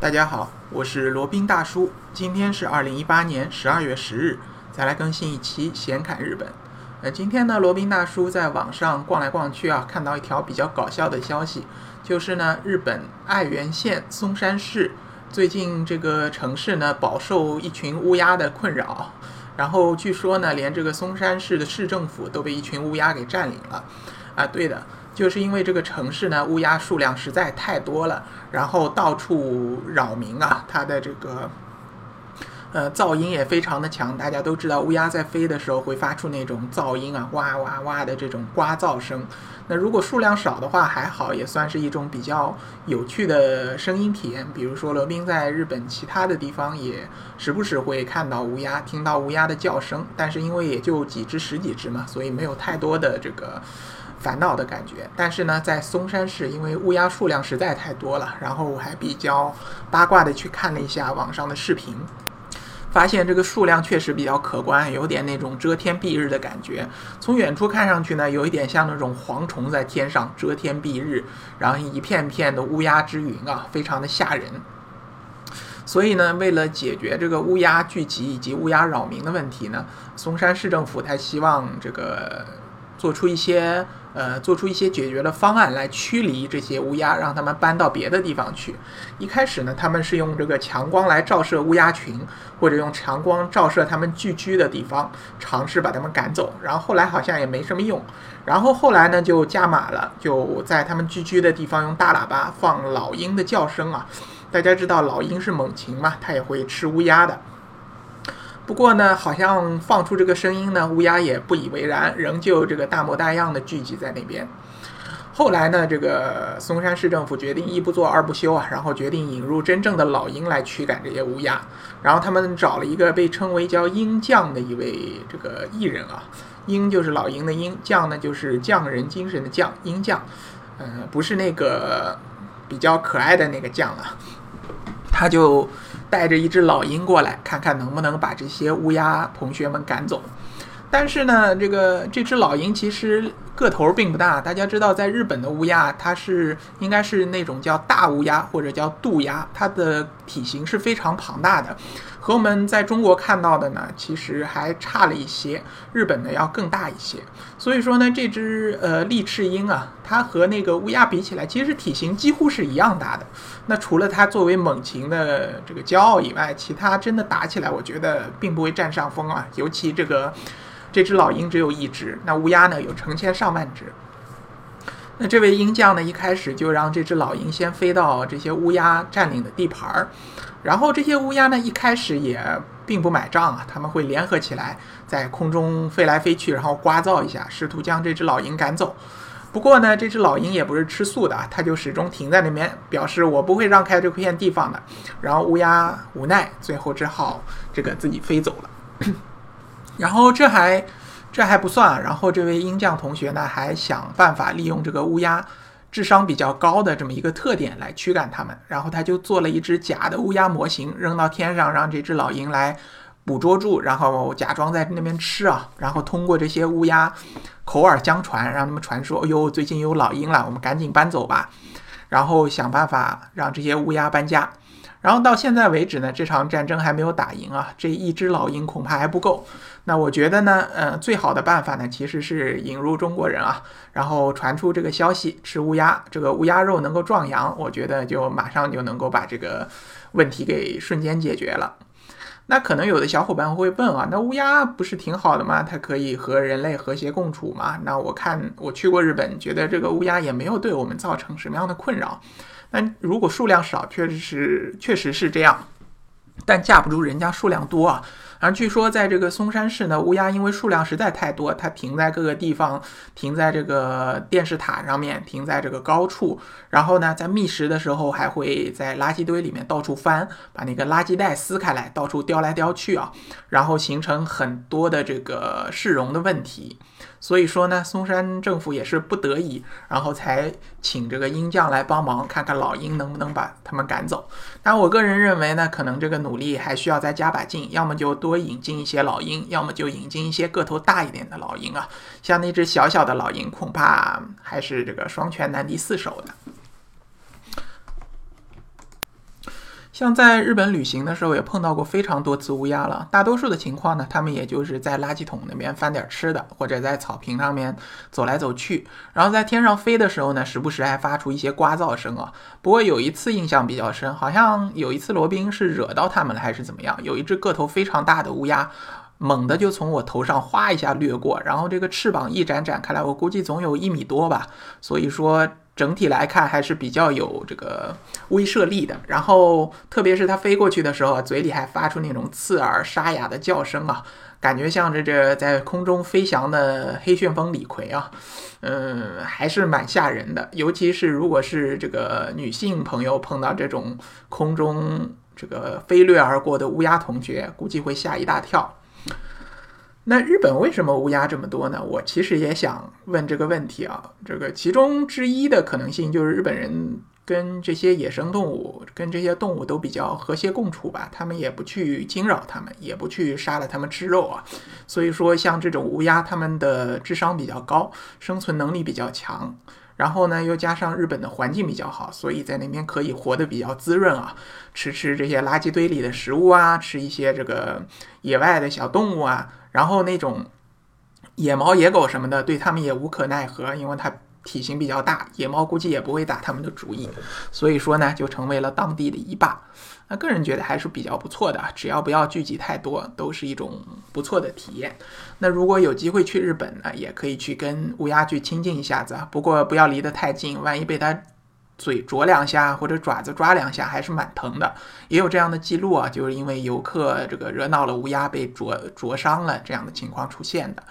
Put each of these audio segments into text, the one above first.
大家好，我是罗宾大叔。今天是二零一八年十二月十日，再来更新一期闲侃日本。呃，今天呢，罗宾大叔在网上逛来逛去啊，看到一条比较搞笑的消息，就是呢，日本爱媛县松山市最近这个城市呢，饱受一群乌鸦的困扰。然后据说呢，连这个松山市的市政府都被一群乌鸦给占领了。啊，对的。就是因为这个城市呢，乌鸦数量实在太多了，然后到处扰民啊，它的这个呃噪音也非常的强。大家都知道，乌鸦在飞的时候会发出那种噪音啊，哇哇哇的这种刮噪声。那如果数量少的话还好，也算是一种比较有趣的声音体验。比如说，罗宾在日本其他的地方也时不时会看到乌鸦，听到乌鸦的叫声，但是因为也就几只、十几只嘛，所以没有太多的这个。烦恼的感觉，但是呢，在松山市，因为乌鸦数量实在太多了，然后我还比较八卦的去看了一下网上的视频，发现这个数量确实比较可观，有点那种遮天蔽日的感觉。从远处看上去呢，有一点像那种蝗虫在天上遮天蔽日，然后一片片的乌鸦之云啊，非常的吓人。所以呢，为了解决这个乌鸦聚集以及乌鸦扰民的问题呢，松山市政府他希望这个做出一些。呃，做出一些解决的方案来驱离这些乌鸦，让他们搬到别的地方去。一开始呢，他们是用这个强光来照射乌鸦群，或者用强光照射他们聚居的地方，尝试把他们赶走。然后后来好像也没什么用。然后后来呢，就加码了，就在他们聚居的地方用大喇叭放老鹰的叫声啊。大家知道老鹰是猛禽嘛，它也会吃乌鸦的。不过呢，好像放出这个声音呢，乌鸦也不以为然，仍旧这个大模大样的聚集在那边。后来呢，这个松山市政府决定一不做二不休啊，然后决定引入真正的老鹰来驱赶这些乌鸦。然后他们找了一个被称为叫鹰将的一位这个艺人啊，鹰就是老鹰的鹰，将呢就是匠人精神的匠，鹰将，嗯，不是那个比较可爱的那个将啊，他就。带着一只老鹰过来，看看能不能把这些乌鸦同学们赶走。但是呢，这个这只老鹰其实个头并不大。大家知道，在日本的乌鸦，它是应该是那种叫大乌鸦或者叫渡鸦，它的体型是非常庞大的。和我们在中国看到的呢，其实还差了一些，日本的要更大一些。所以说呢，这只呃利翅鹰啊，它和那个乌鸦比起来，其实体型几乎是一样大的。那除了它作为猛禽的这个骄傲以外，其他真的打起来，我觉得并不会占上风啊。尤其这个这只老鹰只有一只，那乌鸦呢有成千上万只。那这位鹰将呢，一开始就让这只老鹰先飞到这些乌鸦占领的地盘儿。然后这些乌鸦呢，一开始也并不买账啊，他们会联合起来在空中飞来飞去，然后呱噪一下，试图将这只老鹰赶走。不过呢，这只老鹰也不是吃素的，它就始终停在那边，表示我不会让开这片地方的。然后乌鸦无奈，最后只好这个自己飞走了。然后这还这还不算，然后这位鹰将同学呢，还想办法利用这个乌鸦。智商比较高的这么一个特点来驱赶它们，然后他就做了一只假的乌鸦模型，扔到天上，让这只老鹰来捕捉住，然后假装在那边吃啊，然后通过这些乌鸦口耳相传，让他们传说：“哎呦，最近有老鹰了，我们赶紧搬走吧。”然后想办法让这些乌鸦搬家。然后到现在为止呢，这场战争还没有打赢啊，这一只老鹰恐怕还不够。那我觉得呢，呃，最好的办法呢，其实是引入中国人啊，然后传出这个消息，吃乌鸦，这个乌鸦肉能够壮阳，我觉得就马上就能够把这个问题给瞬间解决了。那可能有的小伙伴会问啊，那乌鸦不是挺好的吗？它可以和人类和谐共处吗？那我看我去过日本，觉得这个乌鸦也没有对我们造成什么样的困扰。但如果数量少，确实是确实是这样，但架不住人家数量多啊。而据说，在这个松山市呢，乌鸦因为数量实在太多，它停在各个地方，停在这个电视塔上面，停在这个高处，然后呢，在觅食的时候还会在垃圾堆里面到处翻，把那个垃圾袋撕开来，到处叼来叼去啊，然后形成很多的这个市容的问题。所以说呢，松山政府也是不得已，然后才请这个鹰将来帮忙，看看老鹰能不能把他们赶走。但我个人认为呢，可能这个努努力还需要再加把劲，要么就多引进一些老鹰，要么就引进一些个头大一点的老鹰啊。像那只小小的老鹰，恐怕还是这个双拳难敌四手的。像在日本旅行的时候，也碰到过非常多次乌鸦了。大多数的情况呢，他们也就是在垃圾桶那边翻点吃的，或者在草坪上面走来走去。然后在天上飞的时候呢，时不时还发出一些刮噪声啊。不过有一次印象比较深，好像有一次罗宾是惹到它们了，还是怎么样？有一只个头非常大的乌鸦，猛地就从我头上哗一下掠过，然后这个翅膀一展展开来，我估计总有一米多吧。所以说。整体来看还是比较有这个威慑力的，然后特别是它飞过去的时候，嘴里还发出那种刺耳沙哑的叫声啊，感觉像这这在空中飞翔的黑旋风李逵啊，嗯，还是蛮吓人的。尤其是如果是这个女性朋友碰到这种空中这个飞掠而过的乌鸦同学，估计会吓一大跳。那日本为什么乌鸦这么多呢？我其实也想问这个问题啊。这个其中之一的可能性就是日本人跟这些野生动物、跟这些动物都比较和谐共处吧，他们也不去惊扰它们，也不去杀了它们吃肉啊。所以说，像这种乌鸦，它们的智商比较高，生存能力比较强。然后呢，又加上日本的环境比较好，所以在那边可以活得比较滋润啊，吃吃这些垃圾堆里的食物啊，吃一些这个野外的小动物啊。然后那种野猫、野狗什么的，对他们也无可奈何，因为它体型比较大，野猫估计也不会打他们的主意。所以说呢，就成为了当地的一霸。那个人觉得还是比较不错的，只要不要聚集太多，都是一种不错的体验。那如果有机会去日本呢，也可以去跟乌鸦去亲近一下子，不过不要离得太近，万一被它嘴啄两下或者爪子抓两下，还是蛮疼的。也有这样的记录啊，就是因为游客这个惹恼了乌鸦，被啄啄伤了这样的情况出现的。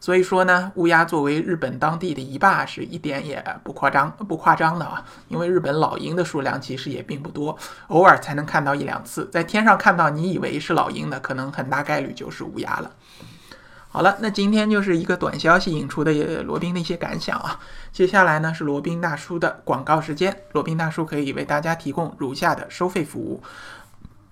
所以说呢，乌鸦作为日本当地的一霸，是一点也不夸张、不夸张的啊。因为日本老鹰的数量其实也并不多，偶尔才能看到一两次。在天上看到你以为是老鹰的，可能很大概率就是乌鸦了。好了，那今天就是一个短消息引出的罗宾的一些感想啊。接下来呢是罗宾大叔的广告时间。罗宾大叔可以为大家提供如下的收费服务，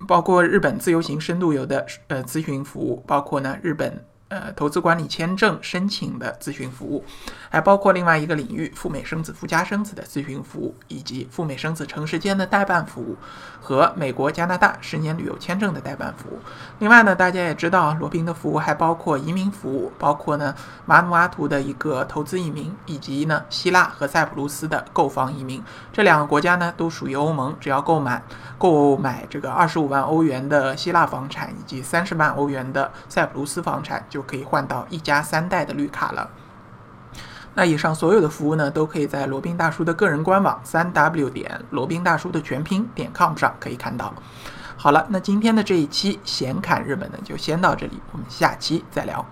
包括日本自由行深度游的呃咨询服务，包括呢日本。呃，投资管理签证申请的咨询服务，还包括另外一个领域赴美生子、赴加生子的咨询服务，以及赴美生子城市间的代办服务和美国、加拿大十年旅游签证的代办服务。另外呢，大家也知道，罗宾的服务还包括移民服务，包括呢马努阿图的一个投资移民，以及呢希腊和塞浦路斯的购房移民。这两个国家呢都属于欧盟，只要购买购买这个二十五万欧元的希腊房产，以及三十万欧元的塞浦路斯房产。就可以换到一家三代的绿卡了。那以上所有的服务呢，都可以在罗宾大叔的个人官网三 w 点罗宾大叔的全拼点 com 上可以看到。好了，那今天的这一期闲侃日本呢，就先到这里，我们下期再聊。